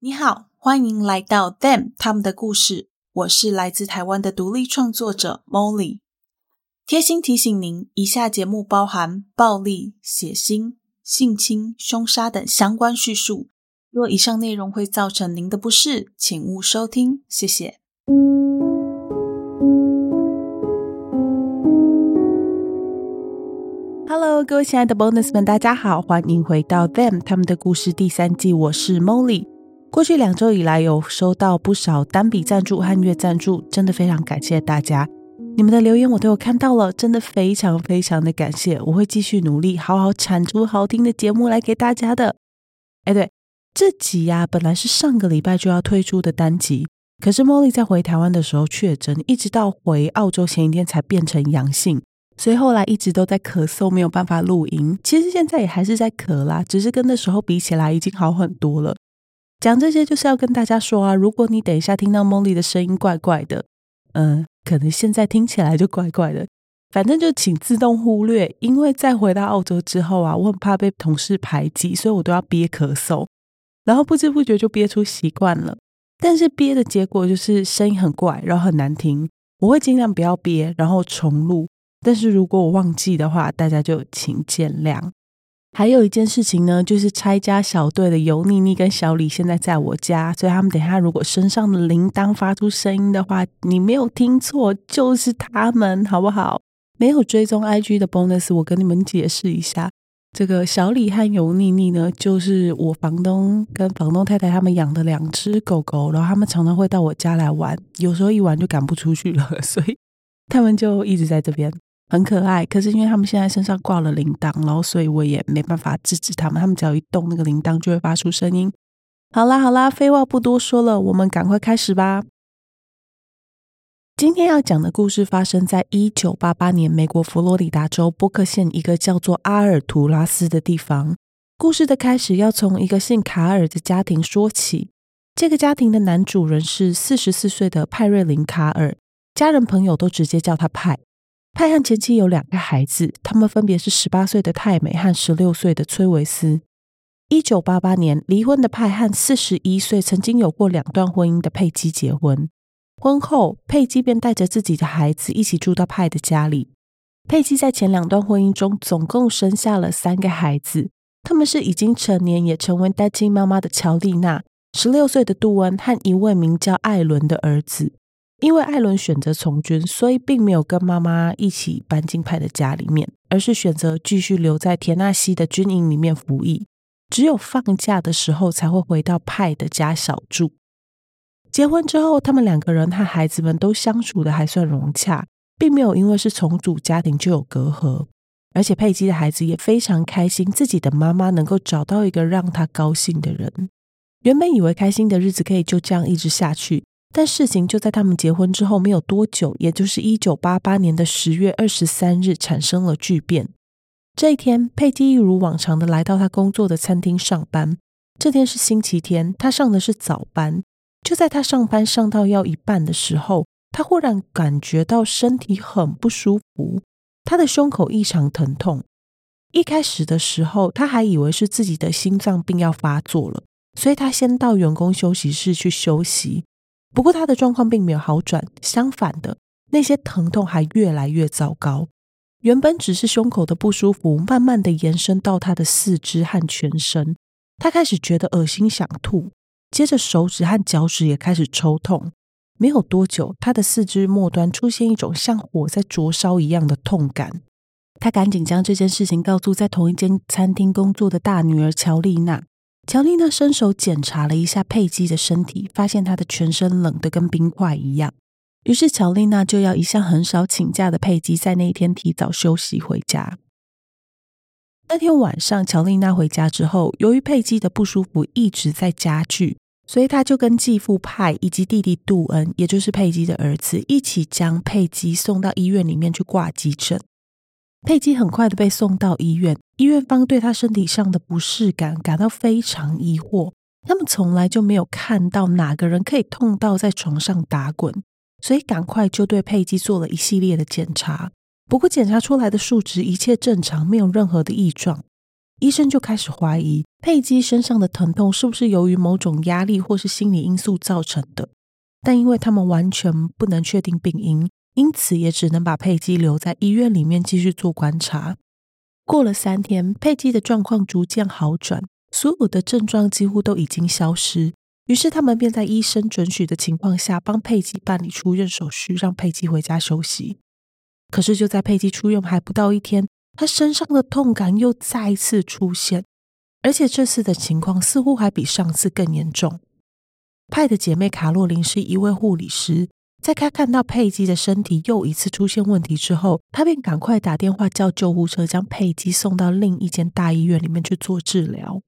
你好，欢迎来到 Them 他们的故事。我是来自台湾的独立创作者 Molly。贴心提醒您，以下节目包含暴力、血腥、性侵、凶杀等相关叙述。若以上内容会造成您的不适，请勿收听。谢谢。Hello，各位亲爱的 Bonus 们，大家好，欢迎回到 Them 他们的故事第三季。我是 Molly。过去两周以来，有收到不少单笔赞助和月赞助，真的非常感谢大家。你们的留言我都有看到了，真的非常非常的感谢。我会继续努力，好好产出好听的节目来给大家的。哎，对，这集呀、本来是上个礼拜就要推出的单集，可是 Molly 在回台湾的时候确诊，一直到回澳洲前一天才变成阳性，所以后来一直都在咳嗽，没有办法录音。其实现在也还是在咳啦，只是跟那时候比起来已经好很多了。讲这些就是要跟大家说啊，如果你等一下听到梦丽的声音怪怪的，嗯，可能现在听起来就怪怪的，反正就请自动忽略。因为在回到澳洲之后啊，我很怕被同事排挤，所以我都要憋咳嗽，然后不知不觉就憋出习惯了。但是憋的结果就是声音很怪，然后很难听。我会尽量不要憋，然后重录。但是如果我忘记的话，大家就请见谅。还有一件事情呢，就是拆家小队的油腻腻跟小李现在在我家，所以他们等一下如果身上的铃铛发出声音的话，你没有听错，就是他们，好不好？没有追踪 IG 的 bonus，我跟你们解释一下，这个小李和油腻腻呢，就是我房东跟房东太太他们养的两只狗狗，然后他们常常会到我家来玩，有时候一玩就赶不出去了，所以他们就一直在这边。很可爱，可是因为他们现在身上挂了铃铛，然后所以我也没办法制止他们。他们只要一动那个铃铛，就会发出声音。好啦好啦，废话不多说了，我们赶快开始吧。今天要讲的故事发生在一九八八年，美国佛罗里达州波克县一个叫做阿尔图拉斯的地方。故事的开始要从一个姓卡尔的家庭说起。这个家庭的男主人是四十四岁的派瑞林卡尔，家人朋友都直接叫他派。派和前妻有两个孩子，他们分别是十八岁的泰美和十六岁的崔维斯。一九八八年离婚的派和四十一岁曾经有过两段婚姻的佩姬结婚。婚后，佩姬便带着自己的孩子一起住到派的家里。佩姬在前两段婚姻中总共生下了三个孩子，他们是已经成年也成为单亲妈妈的乔丽娜、十六岁的杜恩和一位名叫艾伦的儿子。因为艾伦选择从军，所以并没有跟妈妈一起搬进派的家里面，而是选择继续留在田纳西的军营里面服役。只有放假的时候才会回到派的家小住。结婚之后，他们两个人和孩子们都相处的还算融洽，并没有因为是重组家庭就有隔阂。而且佩姬的孩子也非常开心，自己的妈妈能够找到一个让她高兴的人。原本以为开心的日子可以就这样一直下去。但事情就在他们结婚之后没有多久，也就是一九八八年的十月二十三日，产生了巨变。这一天，佩姬一如往常的来到他工作的餐厅上班。这天是星期天，他上的是早班。就在他上班上到要一半的时候，他忽然感觉到身体很不舒服，他的胸口异常疼痛。一开始的时候，他还以为是自己的心脏病要发作了，所以他先到员工休息室去休息。不过他的状况并没有好转，相反的，那些疼痛还越来越糟糕。原本只是胸口的不舒服，慢慢的延伸到他的四肢和全身。他开始觉得恶心想吐，接着手指和脚趾也开始抽痛。没有多久，他的四肢末端出现一种像火在灼烧一样的痛感。他赶紧将这件事情告诉在同一间餐厅工作的大女儿乔丽娜。乔丽娜伸手检查了一下佩姬的身体，发现她的全身冷得跟冰块一样。于是乔丽娜就要一向很少请假的佩姬在那一天提早休息回家。那天晚上，乔丽娜回家之后，由于佩姬的不舒服一直在加剧，所以她就跟继父派以及弟弟杜恩，也就是佩姬的儿子，一起将佩姬送到医院里面去挂急诊。佩姬很快的被送到医院，医院方对她身体上的不适感感到非常疑惑。他们从来就没有看到哪个人可以痛到在床上打滚，所以赶快就对佩姬做了一系列的检查。不过检查出来的数值一切正常，没有任何的异状。医生就开始怀疑佩姬身上的疼痛是不是由于某种压力或是心理因素造成的。但因为他们完全不能确定病因，因此也只能把佩姬留在医院里面继续做观察。过了三天，佩姬的状况逐渐好转，所有的症状几乎都已经消失。于是他们便在医生准许的情况下，帮佩姬办理出院手续，让佩姬回家休息。可是就在佩姬出院还不到一天，她身上的痛感又再次出现，而且这次的情况似乎还比上次更严重。派的姐妹卡洛琳是一位护理师，在他看到佩姬的身体又一次出现问题之后，他便赶快打电话叫救护车，将佩姬送到另一间大医院里面去做治疗。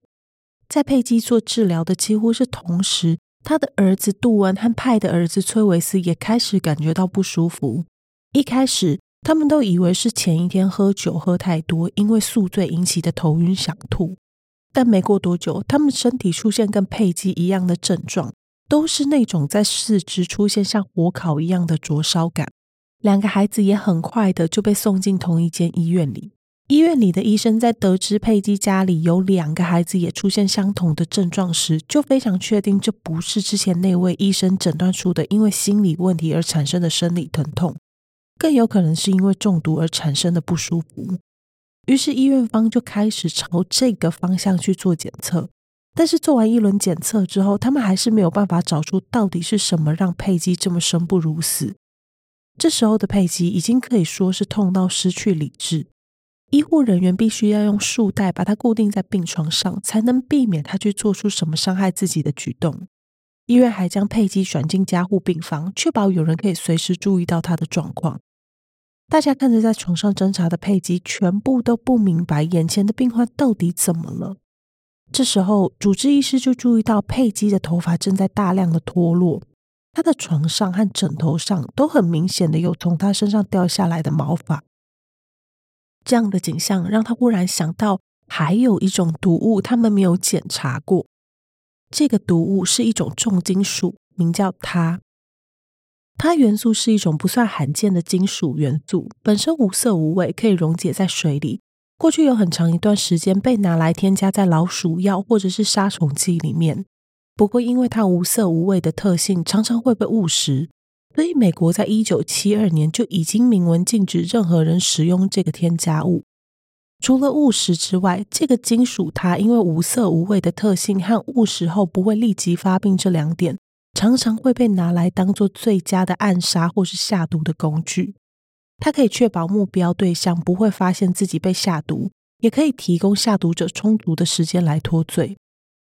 在佩姬做治疗的几乎是同时，他的儿子杜恩和派的儿子崔维斯也开始感觉到不舒服。一开始，他们都以为是前一天喝酒喝太多，因为宿醉引起的头晕想吐。但没过多久，他们身体出现跟佩姬一样的症状，都是那种在四肢出现像火烤一样的灼烧感。两个孩子也很快的就被送进同一间医院里。医院里的医生在得知佩姬家里有两个孩子也出现相同的症状时，就非常确定这不是之前那位医生诊断出的因为心理问题而产生的生理疼痛，更有可能是因为中毒而产生的不舒服。于是医院方就开始朝这个方向去做检测，但是做完一轮检测之后，他们还是没有办法找出到底是什么让佩姬这么生不如死。这时候的佩姬已经可以说是痛到失去理智。医护人员必须要用束带把她固定在病床上，才能避免他去做出什么伤害自己的举动。医院还将佩姬转进加护病房，确保有人可以随时注意到她的状况。大家看着在床上挣扎的佩姬，全部都不明白眼前的病患到底怎么了。这时候，主治医师就注意到佩姬的头发正在大量的脱落，她的床上和枕头上都很明显的有从她身上掉下来的毛发。这样的景象让他忽然想到，还有一种毒物他们没有检查过。这个毒物是一种重金属，名叫它。它元素是一种不算罕见的金属元素，本身无色无味，可以溶解在水里。过去有很长一段时间被拿来添加在老鼠药或者是杀虫剂里面。不过，因为它无色无味的特性，常常会被误食。所以，美国在一九七二年就已经明文禁止任何人使用这个添加物。除了误食之外，这个金属它因为无色无味的特性和误食后不会立即发病这两点，常常会被拿来当做最佳的暗杀或是下毒的工具。它可以确保目标对象不会发现自己被下毒，也可以提供下毒者充足的时间来脱罪。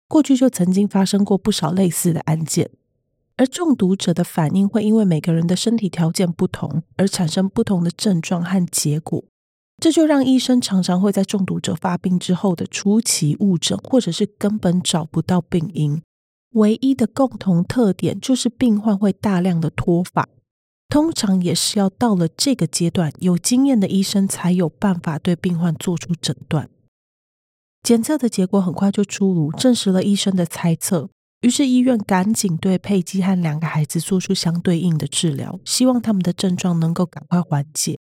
过去就曾经发生过不少类似的案件。而中毒者的反应会因为每个人的身体条件不同而产生不同的症状和结果，这就让医生常常会在中毒者发病之后的初期误诊，或者是根本找不到病因。唯一的共同特点就是病患会大量的脱发，通常也是要到了这个阶段，有经验的医生才有办法对病患做出诊断。检测的结果很快就出炉，证实了医生的猜测。于是医院赶紧对佩姬和两个孩子做出相对应的治疗，希望他们的症状能够赶快缓解。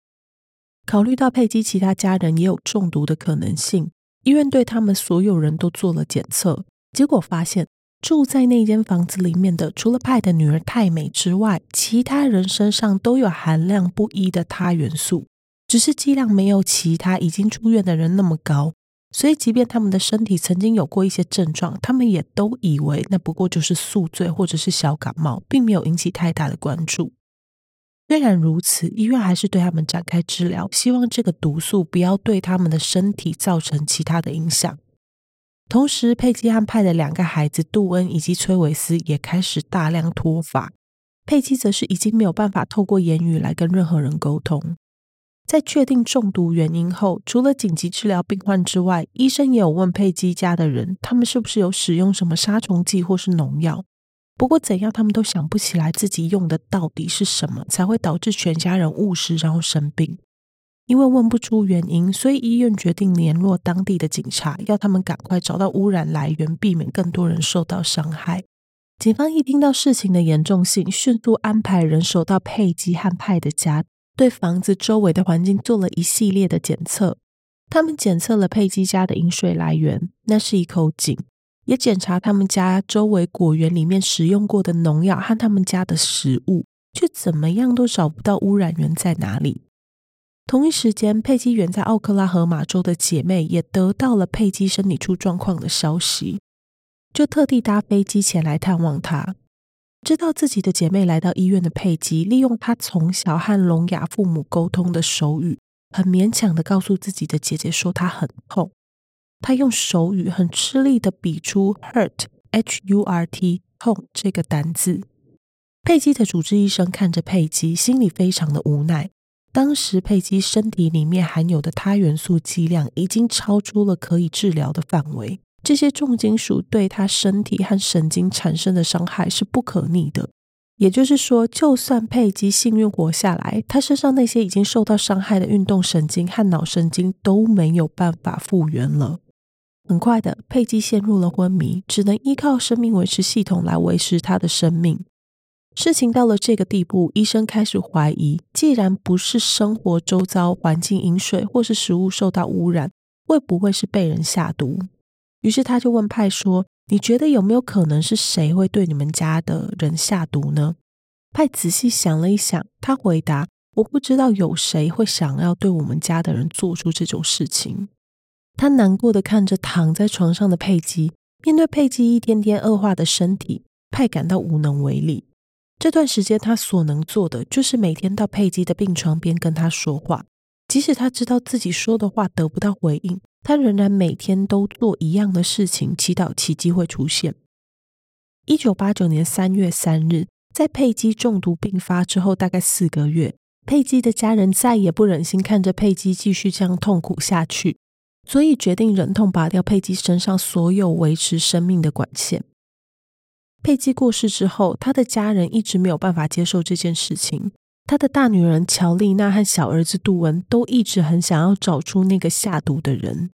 考虑到佩姬其他家人也有中毒的可能性，医院对他们所有人都做了检测，结果发现住在那间房子里面的，除了派的女儿泰美之外，其他人身上都有含量不一的钛元素，只是剂量没有其他已经出院的人那么高。所以，即便他们的身体曾经有过一些症状，他们也都以为那不过就是宿醉或者是小感冒，并没有引起太大的关注。虽然如此，医院还是对他们展开治疗，希望这个毒素不要对他们的身体造成其他的影响。同时，佩姬和派的两个孩子杜恩以及崔维斯也开始大量脱发，佩姬则是已经没有办法透过言语来跟任何人沟通。在确定中毒原因后，除了紧急治疗病患之外，医生也有问佩姬家的人，他们是不是有使用什么杀虫剂或是农药。不过怎样，他们都想不起来自己用的到底是什么，才会导致全家人误食然后生病。因为问不出原因，所以医院决定联络当地的警察，要他们赶快找到污染来源，避免更多人受到伤害。警方一听到事情的严重性，迅速安排人手到佩姬和派的家。对房子周围的环境做了一系列的检测，他们检测了佩姬家的饮水来源，那是一口井，也检查他们家周围果园里面使用过的农药和他们家的食物，却怎么样都找不到污染源在哪里。同一时间，佩姬远在奥克拉荷马州的姐妹也得到了佩姬身体出状况的消息，就特地搭飞机前来探望她。知道自己的姐妹来到医院的佩姬，利用她从小和聋哑父母沟通的手语。很勉强的告诉自己的姐姐说她很痛，她用手语很吃力的比出 hurt，h u r t 痛这个单字。佩姬的主治医生看着佩姬，心里非常的无奈。当时佩姬身体里面含有的钛元素剂量已经超出了可以治疗的范围，这些重金属对她身体和神经产生的伤害是不可逆的。也就是说，就算佩姬幸运活下来，她身上那些已经受到伤害的运动神经和脑神经都没有办法复原了。很快的，佩姬陷入了昏迷，只能依靠生命维持系统来维持她的生命。事情到了这个地步，医生开始怀疑，既然不是生活周遭环境、饮水或是食物受到污染，会不会是被人下毒？于是他就问派说。你觉得有没有可能是谁会对你们家的人下毒呢？派仔细想了一想，他回答：“我不知道有谁会想要对我们家的人做出这种事情。”他难过的看着躺在床上的佩姬，面对佩姬一天天恶化的身体，派感到无能为力。这段时间，他所能做的就是每天到佩姬的病床边跟他说话，即使他知道自己说的话得不到回应。他仍然每天都做一样的事情，祈祷奇迹会出现。一九八九年三月三日，在佩姬中毒病发之后，大概四个月，佩姬的家人再也不忍心看着佩姬继续这样痛苦下去，所以决定忍痛拔掉佩姬身上所有维持生命的管线。佩姬过世之后，他的家人一直没有办法接受这件事情。他的大女儿乔丽娜和小儿子杜文都一直很想要找出那个下毒的人。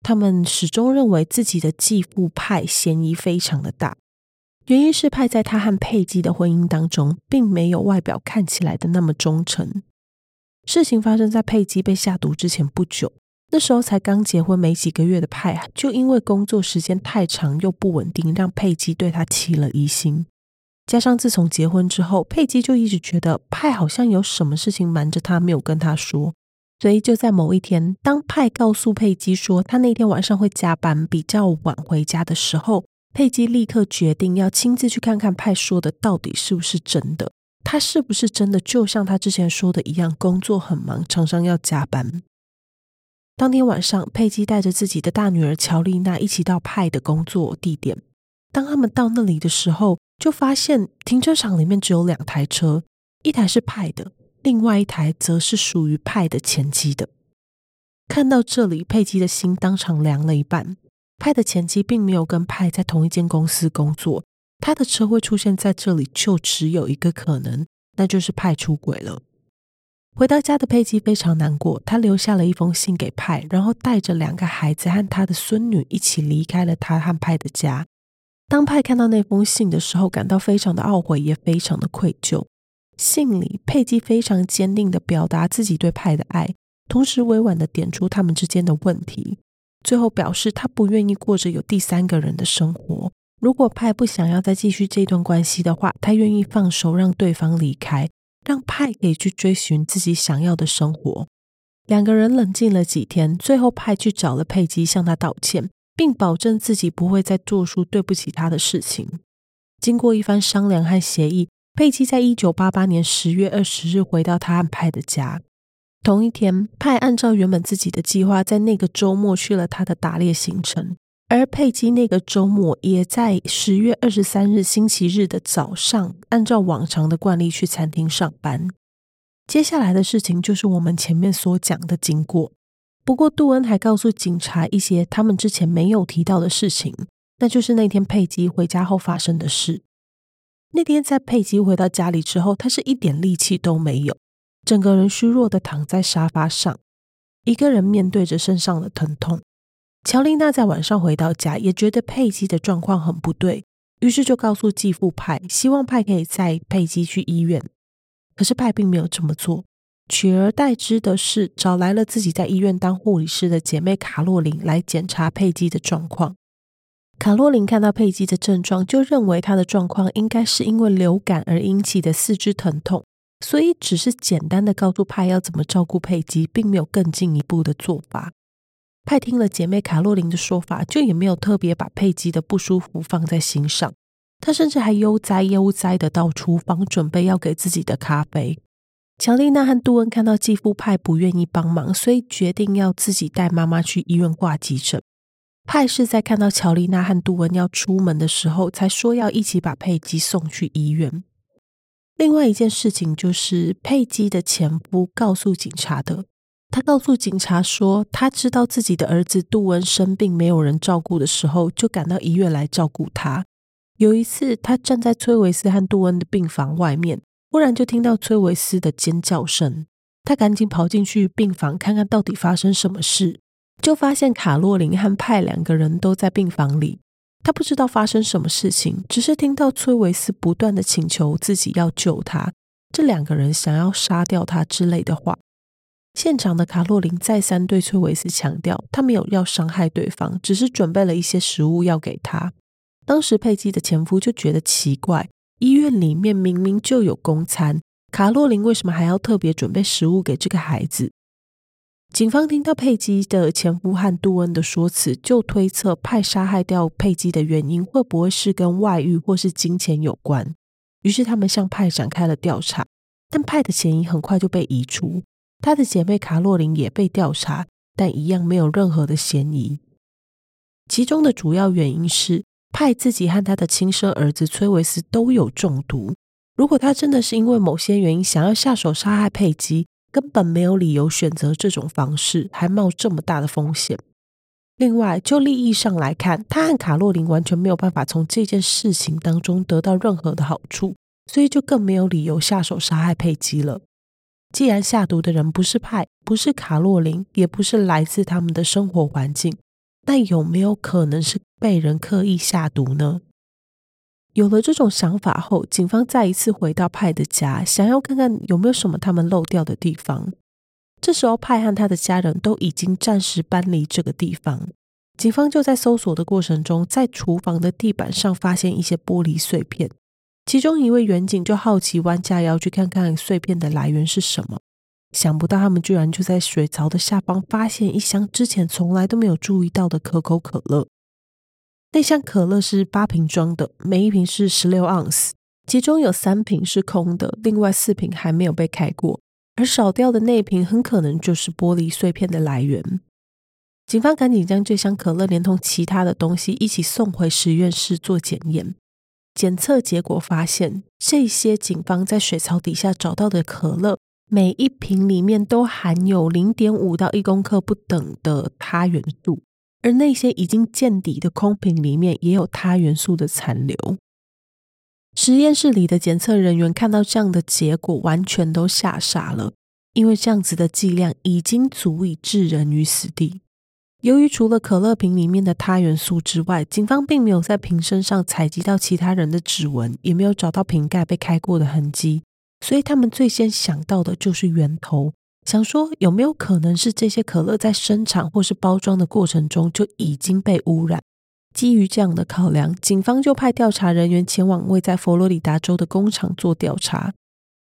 他们始终认为自己的继父派嫌疑非常的大，原因是派在他和佩姬的婚姻当中，并没有外表看起来的那么忠诚。事情发生在佩姬被下毒之前不久，那时候才刚结婚没几个月的派，就因为工作时间太长又不稳定，让佩姬对他起了疑心。加上自从结婚之后，佩姬就一直觉得派好像有什么事情瞒着他，没有跟他说。所以就在某一天，当派告诉佩姬说他那天晚上会加班，比较晚回家的时候，佩姬立刻决定要亲自去看看派说的到底是不是真的。他是不是真的就像他之前说的一样，工作很忙，常常要加班？当天晚上，佩姬带着自己的大女儿乔丽娜一起到派的工作地点。当他们到那里的时候，就发现停车场里面只有两台车，一台是派的。另外一台则是属于派的前妻的。看到这里，佩姬的心当场凉了一半。派的前妻并没有跟派在同一间公司工作，他的车会出现在这里，就只有一个可能，那就是派出轨了。回到家的佩姬非常难过，她留下了一封信给派，然后带着两个孩子和她的孙女一起离开了他和派的家。当派看到那封信的时候，感到非常的懊悔，也非常的愧疚。信里，佩姬非常坚定地表达自己对派的爱，同时委婉地点出他们之间的问题。最后表示，他不愿意过着有第三个人的生活。如果派不想要再继续这段关系的话，他愿意放手让对方离开，让派可以去追寻自己想要的生活。两个人冷静了几天，最后派去找了佩姬，向他道歉，并保证自己不会再做出对不起他的事情。经过一番商量和协议。佩姬在一九八八年十月二十日回到他和派的家。同一天，派按照原本自己的计划，在那个周末去了他的打猎行程，而佩姬那个周末也在十月二十三日星期日的早上，按照往常的惯例去餐厅上班。接下来的事情就是我们前面所讲的经过。不过，杜恩还告诉警察一些他们之前没有提到的事情，那就是那天佩姬回家后发生的事。那天在佩姬回到家里之后，他是一点力气都没有，整个人虚弱的躺在沙发上，一个人面对着身上的疼痛。乔丽娜在晚上回到家，也觉得佩姬的状况很不对，于是就告诉继父派，希望派可以载佩姬去医院。可是派并没有这么做，取而代之的是找来了自己在医院当护理师的姐妹卡洛琳来检查佩姬的状况。卡洛琳看到佩姬的症状，就认为她的状况应该是因为流感而引起的四肢疼痛，所以只是简单的告诉派要怎么照顾佩姬，并没有更进一步的做法。派听了姐妹卡洛琳的说法，就也没有特别把佩姬的不舒服放在心上。他甚至还悠哉悠哉的到厨房准备要给自己的咖啡。乔丽娜和杜恩看到继父派不愿意帮忙，所以决定要自己带妈妈去医院挂急诊。派是在看到乔丽娜和杜恩要出门的时候，才说要一起把佩姬送去医院。另外一件事情就是佩姬的前夫告诉警察的，他告诉警察说，他知道自己的儿子杜恩生病没有人照顾的时候，就赶到医院来照顾他。有一次，他站在崔维斯和杜恩的病房外面。忽然就听到崔维斯的尖叫声，他赶紧跑进去病房看看到底发生什么事，就发现卡洛琳和派两个人都在病房里。他不知道发生什么事情，只是听到崔维斯不断的请求自己要救他，这两个人想要杀掉他之类的话。现场的卡洛琳再三对崔维斯强调，他没有要伤害对方，只是准备了一些食物要给他。当时佩姬的前夫就觉得奇怪。医院里面明明就有公餐，卡洛琳为什么还要特别准备食物给这个孩子？警方听到佩姬的前夫和杜恩的说辞，就推测派杀害掉佩姬的原因会不会是跟外遇或是金钱有关？于是他们向派展开了调查，但派的嫌疑很快就被移除，他的姐妹卡洛琳也被调查，但一样没有任何的嫌疑。其中的主要原因是。派自己和他的亲生儿子崔维斯都有中毒。如果他真的是因为某些原因想要下手杀害佩姬，根本没有理由选择这种方式，还冒这么大的风险。另外，就利益上来看，他和卡洛琳完全没有办法从这件事情当中得到任何的好处，所以就更没有理由下手杀害佩姬了。既然下毒的人不是派，不是卡洛琳，也不是来自他们的生活环境。那有没有可能是被人刻意下毒呢？有了这种想法后，警方再一次回到派的家，想要看看有没有什么他们漏掉的地方。这时候，派和他的家人都已经暂时搬离这个地方。警方就在搜索的过程中，在厨房的地板上发现一些玻璃碎片。其中一位员警就好奇弯下腰去看看碎片的来源是什么。想不到他们居然就在水槽的下方发现一箱之前从来都没有注意到的可口可乐。那箱可乐是八瓶装的，每一瓶是十六盎司，其中有三瓶是空的，另外四瓶还没有被开过。而少掉的那一瓶很可能就是玻璃碎片的来源。警方赶紧将这箱可乐连同其他的东西一起送回实验室做检验。检测结果发现，这些警方在水槽底下找到的可乐。每一瓶里面都含有零点五到一公克不等的钛元素，而那些已经见底的空瓶里面也有钛元素的残留。实验室里的检测人员看到这样的结果，完全都吓傻了，因为这样子的剂量已经足以置人于死地。由于除了可乐瓶里面的钛元素之外，警方并没有在瓶身上采集到其他人的指纹，也没有找到瓶盖被开过的痕迹。所以他们最先想到的就是源头，想说有没有可能是这些可乐在生产或是包装的过程中就已经被污染。基于这样的考量，警方就派调查人员前往位在佛罗里达州的工厂做调查。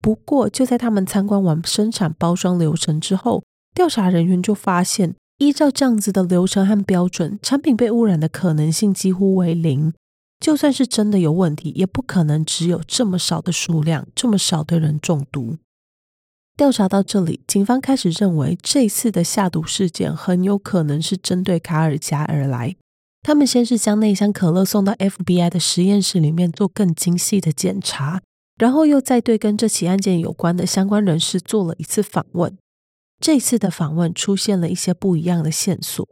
不过，就在他们参观完生产包装流程之后，调查人员就发现，依照这样子的流程和标准，产品被污染的可能性几乎为零。就算是真的有问题，也不可能只有这么少的数量，这么少的人中毒。调查到这里，警方开始认为这次的下毒事件很有可能是针对卡尔加而来。他们先是将那箱可乐送到 FBI 的实验室里面做更精细的检查，然后又再对跟这起案件有关的相关人士做了一次访问。这次的访问出现了一些不一样的线索。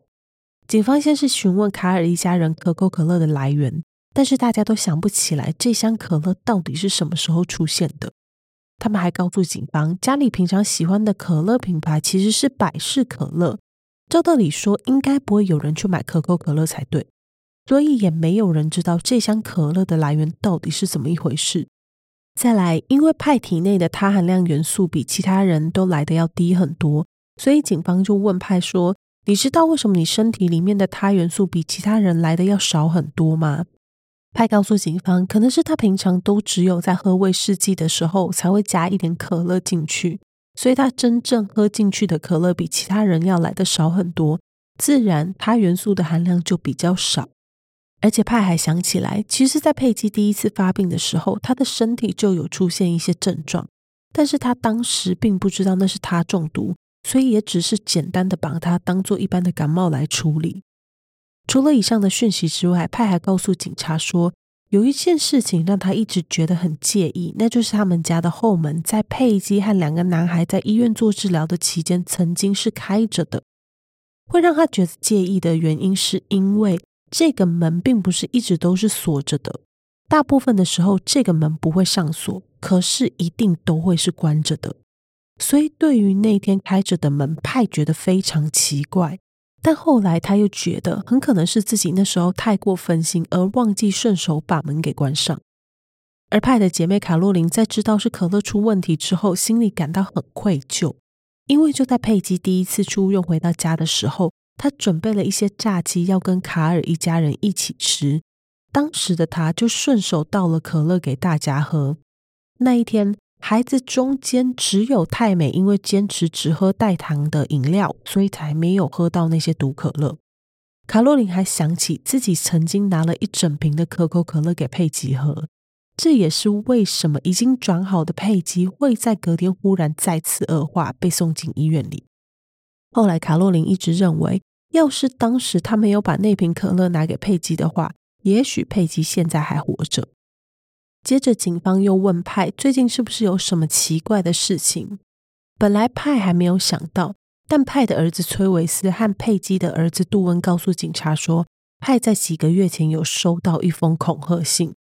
警方先是询问卡尔一家人可口可乐的来源。但是大家都想不起来这箱可乐到底是什么时候出现的。他们还告诉警方，家里平常喜欢的可乐品牌其实是百事可乐。照道理说，应该不会有人去买可口可乐才对，所以也没有人知道这箱可乐的来源到底是怎么一回事。再来，因为派体内的他含量元素比其他人都来的要低很多，所以警方就问派说：“你知道为什么你身体里面的他元素比其他人来的要少很多吗？”派告诉警方，可能是他平常都只有在喝威士忌的时候才会加一点可乐进去，所以他真正喝进去的可乐比其他人要来的少很多，自然他元素的含量就比较少。而且派还想起来，其实，在佩姬第一次发病的时候，他的身体就有出现一些症状，但是他当时并不知道那是他中毒，所以也只是简单的把它当做一般的感冒来处理。除了以上的讯息之外，派还告诉警察说，有一件事情让他一直觉得很介意，那就是他们家的后门在佩姬和两个男孩在医院做治疗的期间曾经是开着的。会让他觉得介意的原因，是因为。这个门并不是一直都是锁着的，大部分的时候这个门不会上锁，可是一定都会是关着的。所以对于那天开着的门，派觉得非常奇怪。但后来他又觉得很可能是自己那时候太过分心，而忘记顺手把门给关上。而派的姐妹卡洛琳在知道是可乐出问题之后，心里感到很愧疚，因为就在佩姬第一次出院回到家的时候。他准备了一些炸鸡，要跟卡尔一家人一起吃。当时的他就顺手倒了可乐给大家喝。那一天，孩子中间只有泰美，因为坚持只喝带糖的饮料，所以才没有喝到那些毒可乐。卡洛琳还想起自己曾经拿了一整瓶的可口可乐给佩吉喝，这也是为什么已经转好的佩吉会在隔天忽然再次恶化，被送进医院里。后来，卡洛琳一直认为，要是当时他没有把那瓶可乐拿给佩姬的话，也许佩姬现在还活着。接着，警方又问派最近是不是有什么奇怪的事情。本来派还没有想到，但派的儿子崔维斯和佩姬的儿子杜恩告诉警察说，派在几个月前有收到一封恐吓信。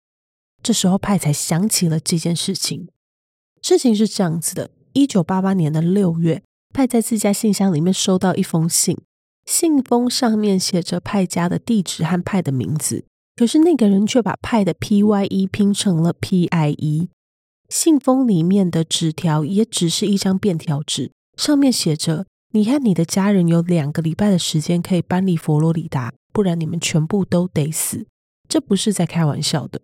这时候，派才想起了这件事情。事情是这样子的：一九八八年的六月。派在自家信箱里面收到一封信，信封上面写着派家的地址和派的名字，可是那个人却把派的 P Y E 拼成了 P I E。信封里面的纸条也只是一张便条纸，上面写着：“你和你的家人有两个礼拜的时间可以搬离佛罗里达，不然你们全部都得死。”这不是在开玩笑的。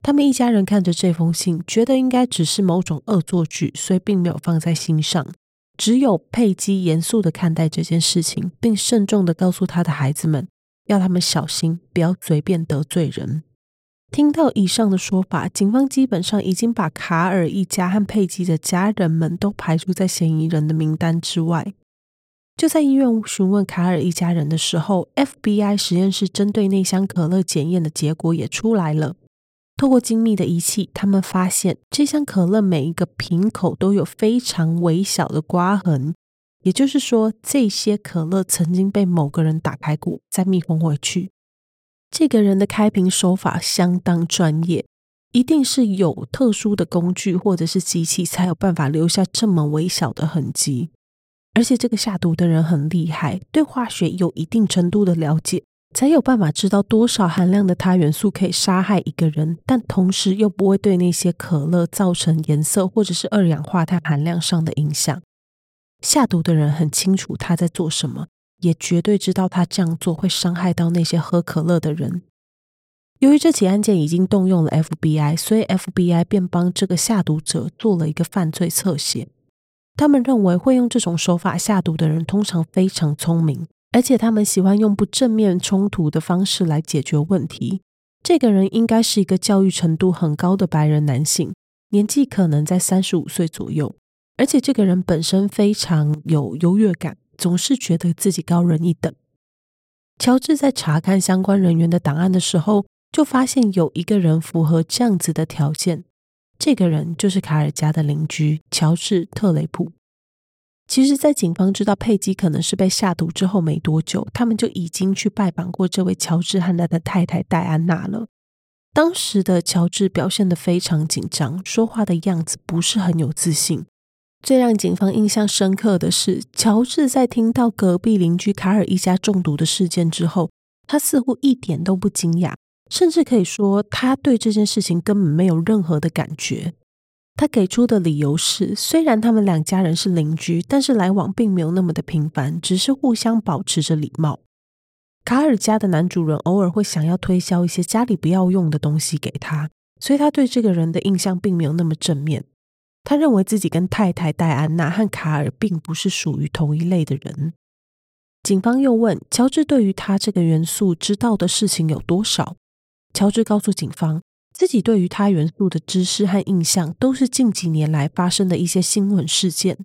他们一家人看着这封信，觉得应该只是某种恶作剧，所以并没有放在心上。只有佩姬严肃的看待这件事情，并慎重的告诉他的孩子们，要他们小心，不要随便得罪人。听到以上的说法，警方基本上已经把卡尔一家和佩姬的家人们都排除在嫌疑人的名单之外。就在医院询问卡尔一家人的时候，FBI 实验室针对那箱可乐检验的结果也出来了。透过精密的仪器，他们发现这箱可乐每一个瓶口都有非常微小的刮痕，也就是说，这些可乐曾经被某个人打开过，再密封回去。这个人的开瓶手法相当专业，一定是有特殊的工具或者是机器，才有办法留下这么微小的痕迹。而且，这个下毒的人很厉害，对化学有一定程度的了解。才有办法知道多少含量的它元素可以杀害一个人，但同时又不会对那些可乐造成颜色或者是二氧化碳含量上的影响。下毒的人很清楚他在做什么，也绝对知道他这样做会伤害到那些喝可乐的人。由于这起案件已经动用了 FBI，所以 FBI 便帮这个下毒者做了一个犯罪侧写。他们认为会用这种手法下毒的人通常非常聪明。而且他们喜欢用不正面冲突的方式来解决问题。这个人应该是一个教育程度很高的白人男性，年纪可能在三十五岁左右。而且这个人本身非常有优越感，总是觉得自己高人一等。乔治在查看相关人员的档案的时候，就发现有一个人符合这样子的条件。这个人就是卡尔家的邻居乔治·特雷普。其实，在警方知道佩姬可能是被下毒之后没多久，他们就已经去拜访过这位乔治和他的太太戴安娜了。当时的乔治表现得非常紧张，说话的样子不是很有自信。最让警方印象深刻的是，乔治在听到隔壁邻居卡尔一家中毒的事件之后，他似乎一点都不惊讶，甚至可以说他对这件事情根本没有任何的感觉。他给出的理由是，虽然他们两家人是邻居，但是来往并没有那么的频繁，只是互相保持着礼貌。卡尔家的男主人偶尔会想要推销一些家里不要用的东西给他，所以他对这个人的印象并没有那么正面。他认为自己跟太太戴安娜和卡尔并不是属于同一类的人。警方又问乔治对于他这个元素知道的事情有多少？乔治告诉警方，自己对于他元素的知识和印象都是近几年来发生的一些新闻事件。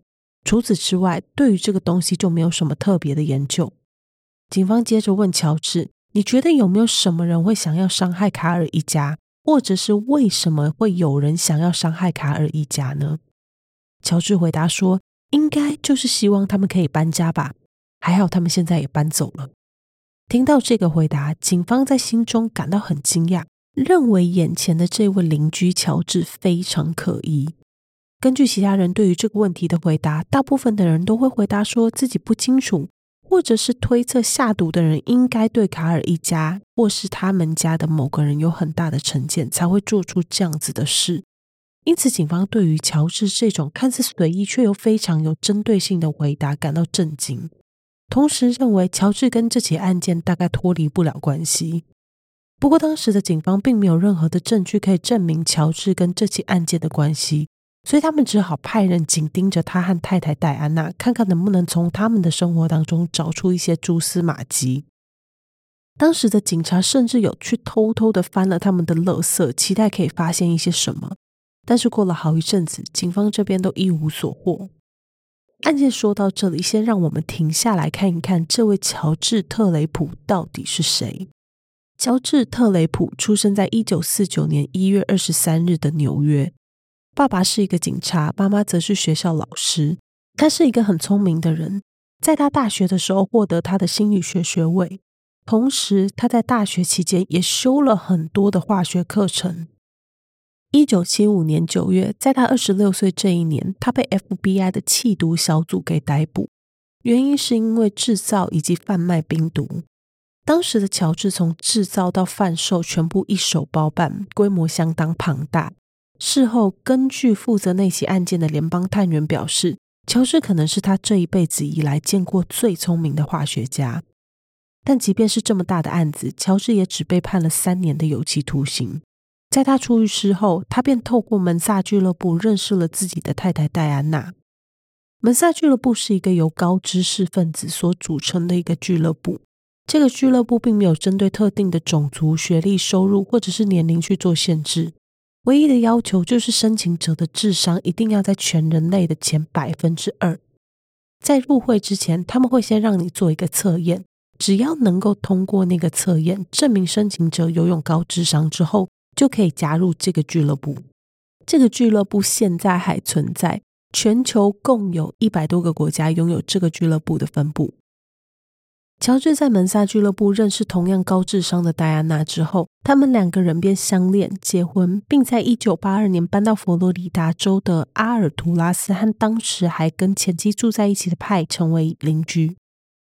除此之外，对于这个东西就没有什么特别的研究。警方接着问乔治：“你觉得有没有什么人会想要伤害卡尔一家，或者是为什么会有人想要伤害卡尔一家呢？”乔治回答说：“应该就是希望他们可以搬家吧。还好他们现在也搬走了。”听到这个回答，警方在心中感到很惊讶。认为眼前的这位邻居乔治非常可疑。根据其他人对于这个问题的回答，大部分的人都会回答说自己不清楚，或者是推测下毒的人应该对卡尔一家或是他们家的某个人有很大的成见，才会做出这样子的事。因此，警方对于乔治这种看似随意却又非常有针对性的回答感到震惊，同时认为乔治跟这起案件大概脱离不了关系。不过，当时的警方并没有任何的证据可以证明乔治跟这起案件的关系，所以他们只好派人紧盯着他和太太戴安娜，看看能不能从他们的生活当中找出一些蛛丝马迹。当时的警察甚至有去偷偷的翻了他们的垃圾，期待可以发现一些什么。但是过了好一阵子，警方这边都一无所获。案件说到这里，先让我们停下来看一看这位乔治·特雷普到底是谁。乔治·特雷普出生在一九四九年一月二十三日的纽约。爸爸是一个警察，妈妈则是学校老师。他是一个很聪明的人，在他大学的时候获得他的心理学学位，同时他在大学期间也修了很多的化学课程。一九七五年九月，在他二十六岁这一年，他被 FBI 的缉毒小组给逮捕，原因是因为制造以及贩卖冰毒。当时的乔治从制造到贩售全部一手包办，规模相当庞大。事后，根据负责那起案件的联邦探员表示，乔治可能是他这一辈子以来见过最聪明的化学家。但即便是这么大的案子，乔治也只被判了三年的有期徒刑。在他出狱之后，他便透过门萨俱乐部认识了自己的太太戴安娜。门萨俱乐部是一个由高知识分子所组成的一个俱乐部。这个俱乐部并没有针对特定的种族、学历、收入或者是年龄去做限制，唯一的要求就是申请者的智商一定要在全人类的前百分之二。在入会之前，他们会先让你做一个测验，只要能够通过那个测验，证明申请者拥有高智商之后，就可以加入这个俱乐部。这个俱乐部现在还存在，全球共有一百多个国家拥有这个俱乐部的分部。乔治在门萨俱乐部认识同样高智商的戴安娜之后，他们两个人便相恋、结婚，并在一九八二年搬到佛罗里达州的阿尔图拉斯，和当时还跟前妻住在一起的派成为邻居。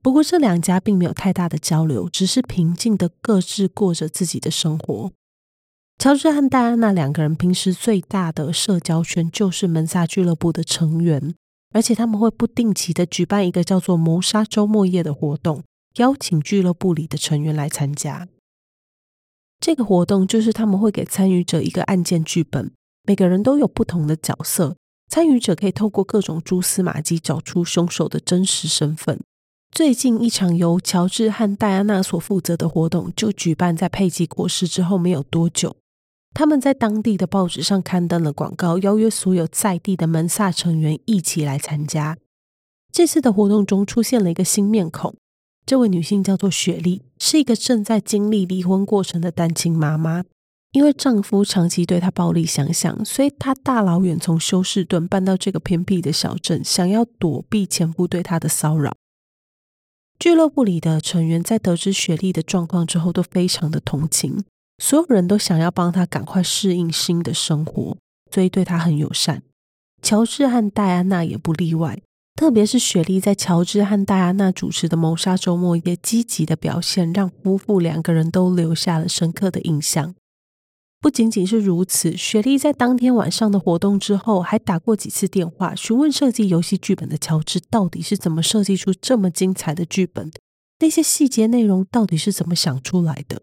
不过，这两家并没有太大的交流，只是平静的各自过着自己的生活。乔治和戴安娜两个人平时最大的社交圈就是门萨俱乐部的成员，而且他们会不定期的举办一个叫做“谋杀周末夜”的活动。邀请俱乐部里的成员来参加这个活动，就是他们会给参与者一个案件剧本，每个人都有不同的角色，参与者可以透过各种蛛丝马迹找出凶手的真实身份。最近一场由乔治和戴安娜所负责的活动，就举办在佩吉过世之后没有多久，他们在当地的报纸上刊登了广告，邀约所有在地的门萨成员一起来参加。这次的活动中出现了一个新面孔。这位女性叫做雪莉，是一个正在经历离婚过程的单亲妈妈。因为丈夫长期对她暴力相向，所以她大老远从休士顿搬到这个偏僻的小镇，想要躲避前夫对她的骚扰。俱乐部里的成员在得知雪莉的状况之后，都非常的同情，所有人都想要帮她赶快适应新的生活，所以对她很友善。乔治和戴安娜也不例外。特别是雪莉在乔治和戴安娜主持的谋杀周末也积极的表现，让夫妇两个人都留下了深刻的印象。不仅仅是如此，雪莉在当天晚上的活动之后，还打过几次电话，询问设计游戏剧本的乔治到底是怎么设计出这么精彩的剧本，那些细节内容到底是怎么想出来的。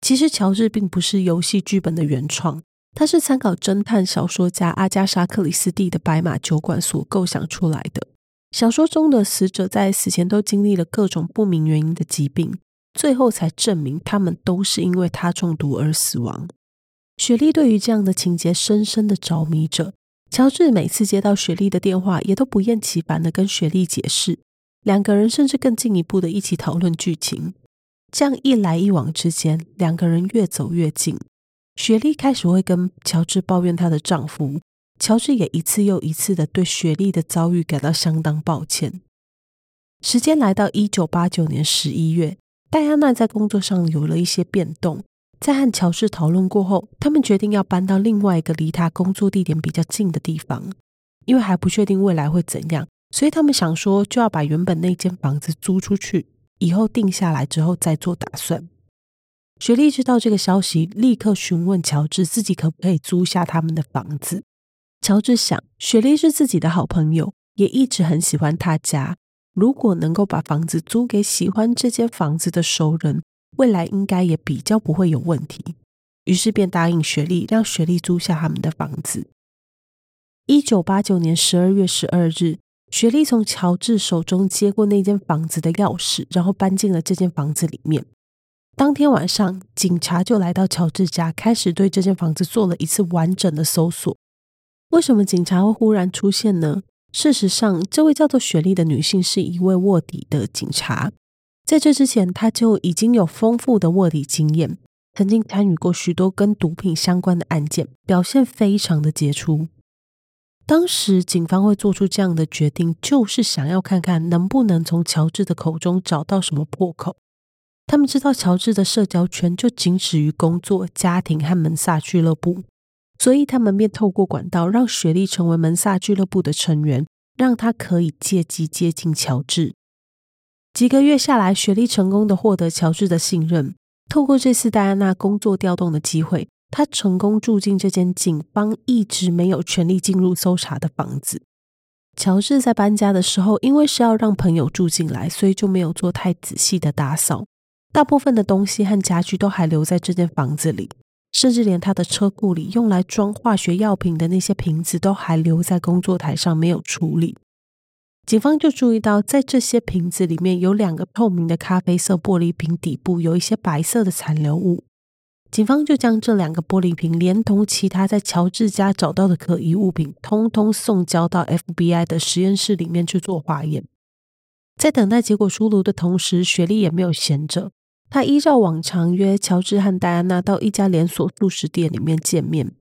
其实，乔治并不是游戏剧本的原创。他是参考侦探小说家阿加莎·克里斯蒂的《白马酒馆》所构想出来的。小说中的死者在死前都经历了各种不明原因的疾病，最后才证明他们都是因为他中毒而死亡。雪莉对于这样的情节深深的着迷着。乔治每次接到雪莉的电话，也都不厌其烦的跟雪莉解释，两个人甚至更进一步的一起讨论剧情。这样一来一往之间，两个人越走越近。雪莉开始会跟乔治抱怨她的丈夫，乔治也一次又一次的对雪莉的遭遇感到相当抱歉。时间来到一九八九年十一月，戴安娜在工作上有了一些变动，在和乔治讨论过后，他们决定要搬到另外一个离他工作地点比较近的地方，因为还不确定未来会怎样，所以他们想说就要把原本那间房子租出去，以后定下来之后再做打算。雪莉知道这个消息，立刻询问乔治自己可不可以租下他们的房子。乔治想，雪莉是自己的好朋友，也一直很喜欢他家。如果能够把房子租给喜欢这间房子的熟人，未来应该也比较不会有问题。于是便答应雪莉，让雪莉租下他们的房子。一九八九年十二月十二日，雪莉从乔治手中接过那间房子的钥匙，然后搬进了这间房子里面。当天晚上，警察就来到乔治家，开始对这间房子做了一次完整的搜索。为什么警察会忽然出现呢？事实上，这位叫做雪莉的女性是一位卧底的警察，在这之前，她就已经有丰富的卧底经验，曾经参与过许多跟毒品相关的案件，表现非常的杰出。当时，警方会做出这样的决定，就是想要看看能不能从乔治的口中找到什么破口。他们知道乔治的社交圈就仅止于工作、家庭和门萨俱乐部，所以他们便透过管道让雪莉成为门萨俱乐部的成员，让她可以借机接近乔治。几个月下来，雪莉成功的获得乔治的信任。透过这次戴安娜工作调动的机会，她成功住进这间警方一直没有权力进入搜查的房子。乔治在搬家的时候，因为是要让朋友住进来，所以就没有做太仔细的打扫。大部分的东西和家具都还留在这间房子里，甚至连他的车库里用来装化学药品的那些瓶子都还留在工作台上没有处理。警方就注意到，在这些瓶子里面有两个透明的咖啡色玻璃瓶，底部有一些白色的残留物。警方就将这两个玻璃瓶连同其他在乔治家找到的可疑物品，通通送交到 FBI 的实验室里面去做化验。在等待结果出炉的同时，雪莉也没有闲着。他依照往常约乔治和戴安娜到一家连锁素食店里面见面，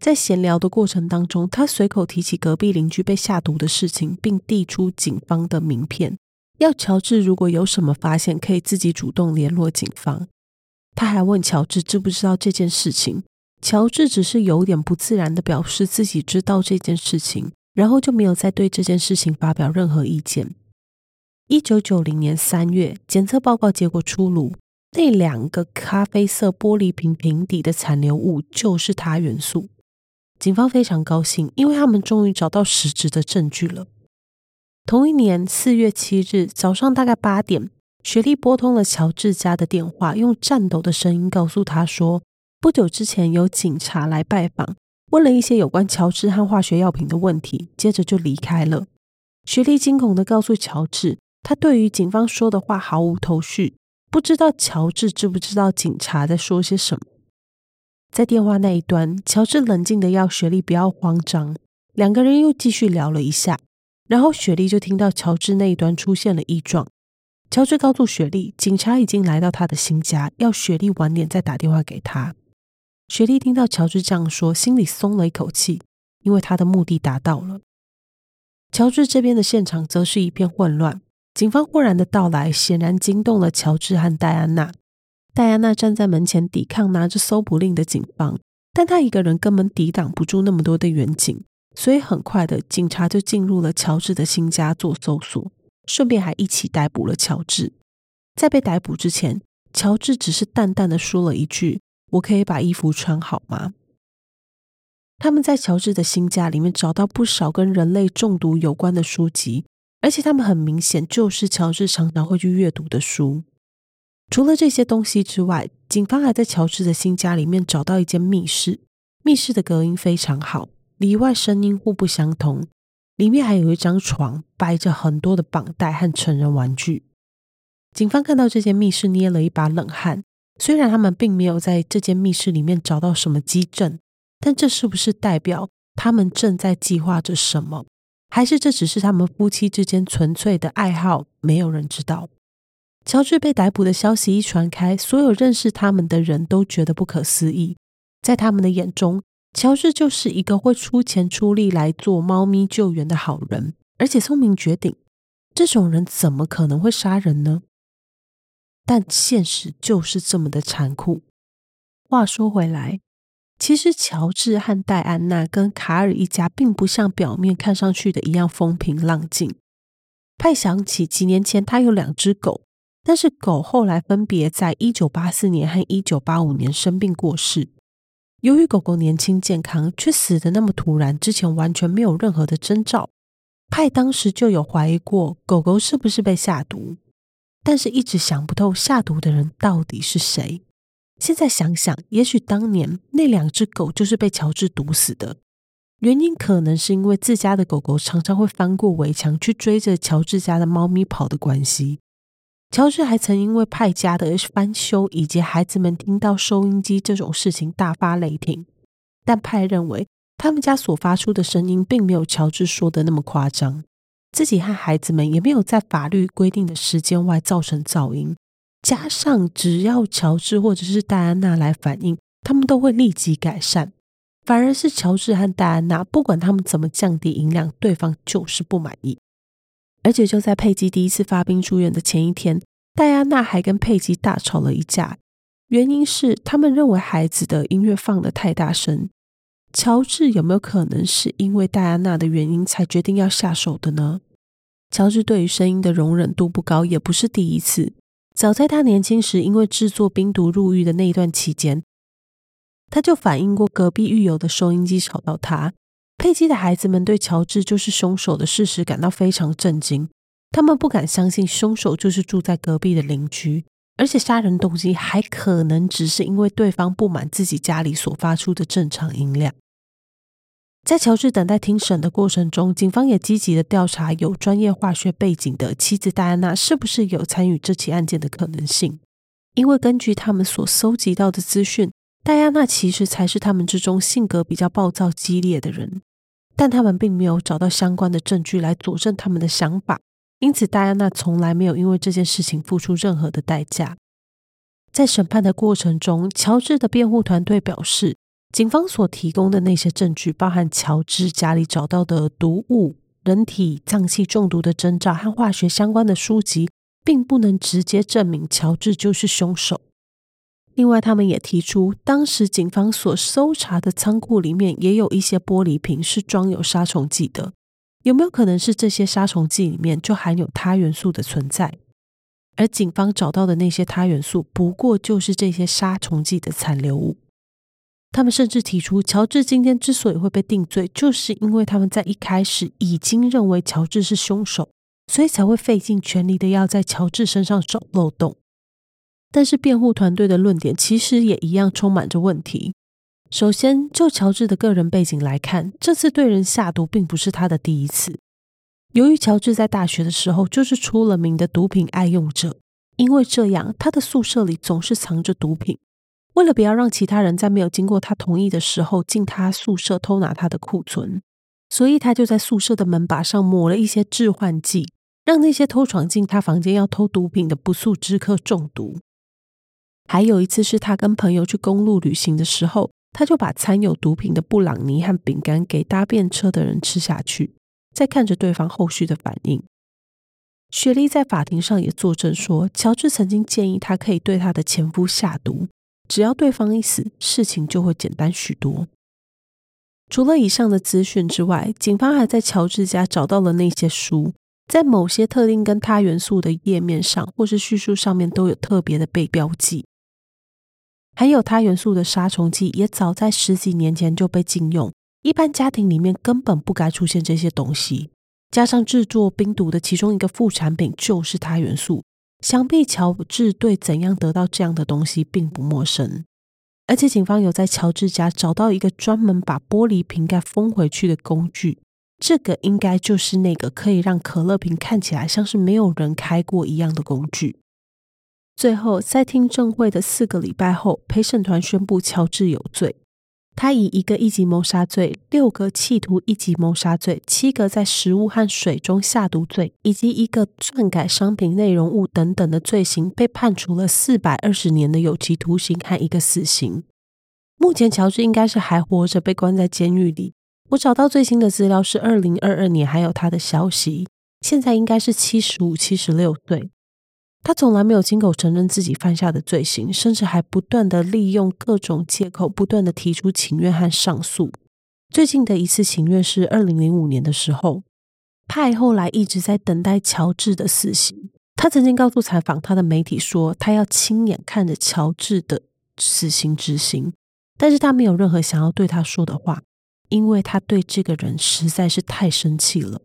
在闲聊的过程当中，他随口提起隔壁邻居被下毒的事情，并递出警方的名片，要乔治如果有什么发现，可以自己主动联络警方。他还问乔治知不知道这件事情，乔治只是有点不自然地表示自己知道这件事情，然后就没有再对这件事情发表任何意见。一九九零年三月，检测报告结果出炉。那两个咖啡色玻璃瓶瓶底的残留物就是它元素。警方非常高兴，因为他们终于找到实质的证据了。同一年四月七日早上大概八点，雪莉拨通了乔治家的电话，用颤抖的声音告诉他说，不久之前有警察来拜访，问了一些有关乔治和化学药品的问题，接着就离开了。雪莉惊恐地告诉乔治，他对于警方说的话毫无头绪。不知道乔治知不知道警察在说些什么？在电话那一端，乔治冷静的要雪莉不要慌张。两个人又继续聊了一下，然后雪莉就听到乔治那一端出现了异状。乔治告诉雪莉，警察已经来到他的新家，要雪莉晚点再打电话给他。雪莉听到乔治这样说，心里松了一口气，因为他的目的达到了。乔治这边的现场则是一片混乱。警方忽然的到来，显然惊动了乔治和戴安娜。戴安娜站在门前抵抗拿着搜捕令的警方，但她一个人根本抵挡不住那么多的远警，所以很快的，警察就进入了乔治的新家做搜索，顺便还一起逮捕了乔治。在被逮捕之前，乔治只是淡淡的说了一句：“我可以把衣服穿好吗？”他们在乔治的新家里面找到不少跟人类中毒有关的书籍，而且他们很明显就是乔治常常会去阅读的书。除了这些东西之外，警方还在乔治的新家里面找到一间密室，密室的隔音非常好，里外声音互不相同。里面还有一张床，摆着很多的绑带和成人玩具。警方看到这间密室，捏了一把冷汗。虽然他们并没有在这间密室里面找到什么迹证，但这是不是代表他们正在计划着什么？还是这只是他们夫妻之间纯粹的爱好？没有人知道。乔治被逮捕的消息一传开，所有认识他们的人都觉得不可思议。在他们的眼中，乔治就是一个会出钱出力来做猫咪救援的好人，而且聪明绝顶。这种人怎么可能会杀人呢？但现实就是这么的残酷。话说回来，其实乔治和戴安娜跟卡尔一家并不像表面看上去的一样风平浪静。派想起几年前他有两只狗，但是狗后来分别在一九八四年和一九八五年生病过世。由于狗狗年轻健康，却死得那么突然，之前完全没有任何的征兆。派当时就有怀疑过狗狗是不是被下毒。但是一直想不透下毒的人到底是谁。现在想想，也许当年那两只狗就是被乔治毒死的。原因可能是因为自家的狗狗常常会翻过围墙去追着乔治家的猫咪跑的关系。乔治还曾因为派家的翻修以及孩子们听到收音机这种事情大发雷霆。但派认为他们家所发出的声音并没有乔治说的那么夸张。自己和孩子们也没有在法律规定的时间外造成噪音，加上只要乔治或者是戴安娜来反应，他们都会立即改善。反而是乔治和戴安娜，不管他们怎么降低音量，对方就是不满意。而且就在佩姬第一次发病住院的前一天，戴安娜还跟佩姬大吵了一架，原因是他们认为孩子的音乐放得太大声。乔治有没有可能是因为戴安娜的原因才决定要下手的呢？乔治对于声音的容忍度不高，也不是第一次。早在他年轻时，因为制作冰毒入狱的那一段期间，他就反映过隔壁狱友的收音机吵到他。佩姬的孩子们对乔治就是凶手的事实感到非常震惊，他们不敢相信凶手就是住在隔壁的邻居。而且杀人动机还可能只是因为对方不满自己家里所发出的正常音量。在乔治等待庭审的过程中，警方也积极的调查有专业化学背景的妻子戴安娜是不是有参与这起案件的可能性。因为根据他们所搜集到的资讯，戴安娜其实才是他们之中性格比较暴躁激烈的人，但他们并没有找到相关的证据来佐证他们的想法。因此，戴安娜从来没有因为这件事情付出任何的代价。在审判的过程中，乔治的辩护团队表示，警方所提供的那些证据，包含乔治家里找到的毒物、人体脏器中毒的征兆和化学相关的书籍，并不能直接证明乔治就是凶手。另外，他们也提出，当时警方所搜查的仓库里面也有一些玻璃瓶是装有杀虫剂的。有没有可能是这些杀虫剂里面就含有他元素的存在？而警方找到的那些他元素，不过就是这些杀虫剂的残留物。他们甚至提出，乔治今天之所以会被定罪，就是因为他们在一开始已经认为乔治是凶手，所以才会费尽全力的要在乔治身上找漏洞。但是辩护团队的论点其实也一样充满着问题。首先，就乔治的个人背景来看，这次对人下毒并不是他的第一次。由于乔治在大学的时候就是出了名的毒品爱用者，因为这样，他的宿舍里总是藏着毒品。为了不要让其他人在没有经过他同意的时候进他宿舍偷拿他的库存，所以他就在宿舍的门把上抹了一些致幻剂，让那些偷闯进他房间要偷毒品的不速之客中毒。还有一次是他跟朋友去公路旅行的时候。他就把掺有毒品的布朗尼和饼干给搭便车的人吃下去，再看着对方后续的反应。雪莉在法庭上也作证说，乔治曾经建议他可以对他的前夫下毒，只要对方一死，事情就会简单许多。除了以上的资讯之外，警方还在乔治家找到了那些书，在某些特定跟他元素的页面上或是叙述上面都有特别的被标记。还有他元素的杀虫剂也早在十几年前就被禁用，一般家庭里面根本不该出现这些东西。加上制作冰毒的其中一个副产品就是他元素，想必乔治对怎样得到这样的东西并不陌生。而且警方有在乔治家找到一个专门把玻璃瓶盖封回去的工具，这个应该就是那个可以让可乐瓶看起来像是没有人开过一样的工具。最后，在听证会的四个礼拜后，陪审团宣布乔治有罪。他以一个一级谋杀罪、六个企图一级谋杀罪、七个在食物和水中下毒罪，以及一个篡改商品内容物等等的罪行，被判处了四百二十年的有期徒刑和一个死刑。目前，乔治应该是还活着，被关在监狱里。我找到最新的资料是二零二二年，还有他的消息，现在应该是七十五、七十六岁。他从来没有亲口承认自己犯下的罪行，甚至还不断的利用各种借口，不断的提出请愿和上诉。最近的一次请愿是二零零五年的时候，派后来一直在等待乔治的死刑。他曾经告诉采访他的媒体说，他要亲眼看着乔治的死刑执行，但是他没有任何想要对他说的话，因为他对这个人实在是太生气了。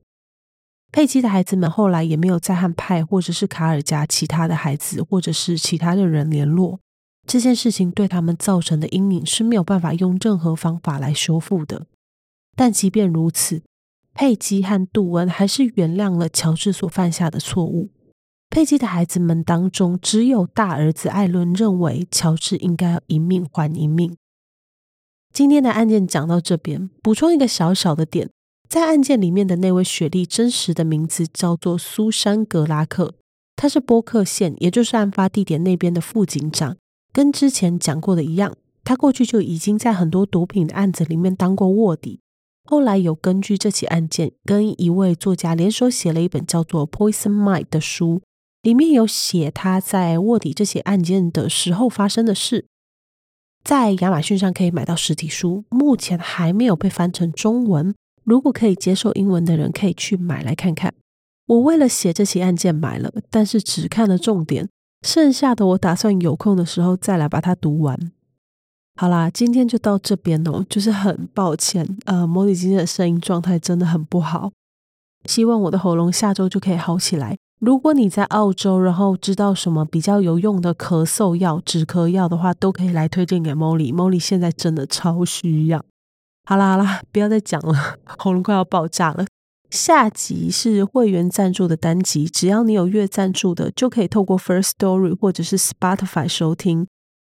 佩姬的孩子们后来也没有再和派或者是卡尔家其他的孩子或者是其他的人联络。这件事情对他们造成的阴影是没有办法用任何方法来修复的。但即便如此，佩姬和杜恩还是原谅了乔治所犯下的错误。佩姬的孩子们当中，只有大儿子艾伦认为乔治应该要一命还一命。今天的案件讲到这边，补充一个小小的点。在案件里面的那位雪莉，真实的名字叫做苏珊·格拉克，她是波克县，也就是案发地点那边的副警长。跟之前讲过的一样，他过去就已经在很多毒品的案子里面当过卧底。后来有根据这起案件，跟一位作家联手写了一本叫做《Poison Mind》的书，里面有写他在卧底这起案件的时候发生的事。在亚马逊上可以买到实体书，目前还没有被翻成中文。如果可以接受英文的人，可以去买来看看。我为了写这起案件买了，但是只看了重点，剩下的我打算有空的时候再来把它读完。好啦，今天就到这边哦，就是很抱歉，呃，Molly 今天的声音状态真的很不好，希望我的喉咙下周就可以好起来。如果你在澳洲，然后知道什么比较有用的咳嗽药、止咳药的话，都可以来推荐给 Molly。Molly 现在真的超需要。好啦好啦，不要再讲了，喉咙快要爆炸了。下集是会员赞助的单集，只要你有月赞助的，就可以透过 First Story 或者是 Spotify 收听，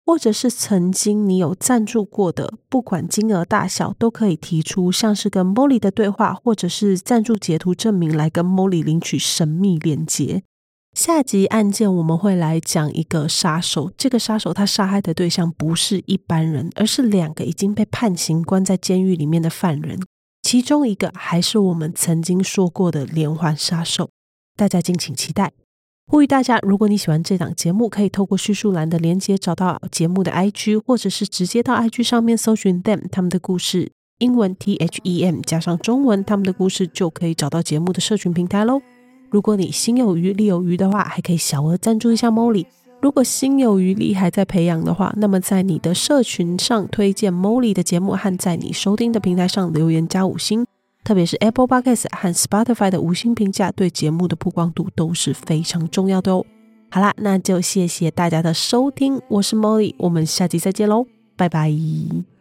或者是曾经你有赞助过的，不管金额大小，都可以提出像是跟 Molly 的对话，或者是赞助截图证明来跟 Molly 领取神秘链接。下集案件我们会来讲一个杀手，这个杀手他杀害的对象不是一般人，而是两个已经被判刑关在监狱里面的犯人，其中一个还是我们曾经说过的连环杀手，大家敬请期待。呼吁大家，如果你喜欢这档节目，可以透过叙述栏的连接找到节目的 IG，或者是直接到 IG 上面搜寻 them 他们的故事，英文 T H E M 加上中文他们的故事，就可以找到节目的社群平台喽。如果你心有余力有余的话，还可以小额赞助一下 Molly。如果心有余力还在培养的话，那么在你的社群上推荐 Molly 的节目，和在你收听的平台上留言加五星，特别是 Apple Podcast 和 Spotify 的五星评价，对节目的曝光度都是非常重要的哦。好啦，那就谢谢大家的收听，我是 Molly，我们下期再见喽，拜拜。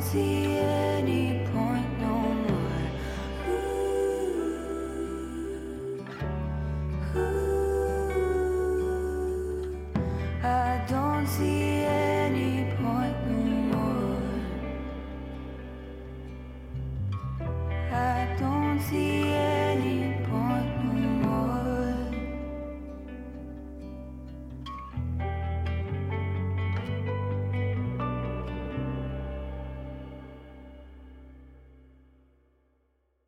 see any